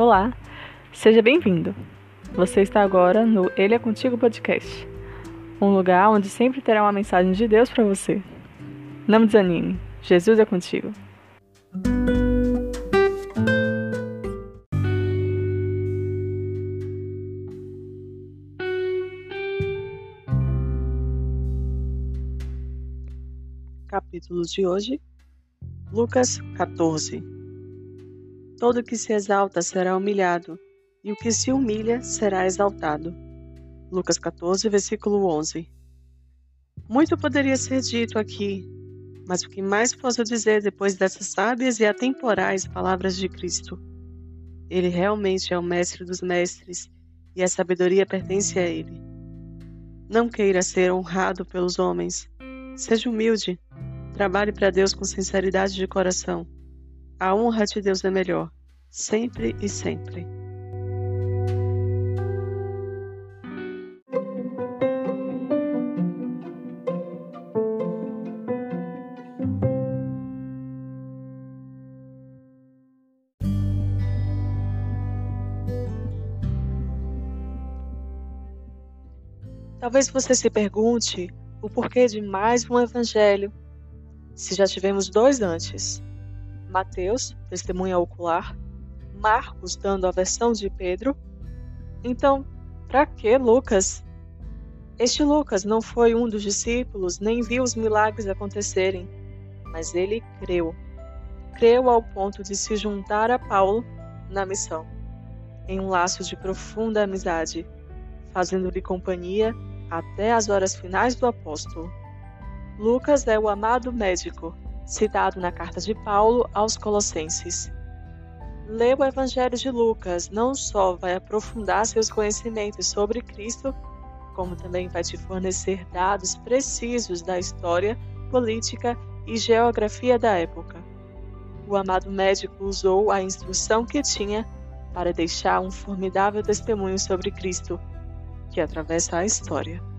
Olá, seja bem-vindo. Você está agora no Ele é Contigo Podcast, um lugar onde sempre terá uma mensagem de Deus para você. Não desanime, Jesus é contigo. Capítulo de hoje, Lucas 14. Todo que se exalta será humilhado, e o que se humilha será exaltado. Lucas 14, versículo 11. Muito poderia ser dito aqui, mas o que mais posso dizer depois dessas sábias e atemporais palavras de Cristo? Ele realmente é o mestre dos mestres e a sabedoria pertence a ele. Não queira ser honrado pelos homens. Seja humilde. Trabalhe para Deus com sinceridade de coração. A honra de Deus é melhor, sempre e sempre. Talvez você se pergunte o porquê de mais um evangelho, se já tivemos dois antes. Mateus, testemunha ocular, Marcos dando a versão de Pedro. Então, para que Lucas? Este Lucas não foi um dos discípulos, nem viu os milagres acontecerem, mas ele creu. Creu ao ponto de se juntar a Paulo na missão, em um laço de profunda amizade, fazendo-lhe companhia até as horas finais do apóstolo. Lucas é o amado médico, citado na carta de Paulo aos Colossenses. Ler o Evangelho de Lucas não só vai aprofundar seus conhecimentos sobre Cristo, como também vai te fornecer dados precisos da história, política e geografia da época. O amado médico usou a instrução que tinha para deixar um formidável testemunho sobre Cristo, que atravessa a história.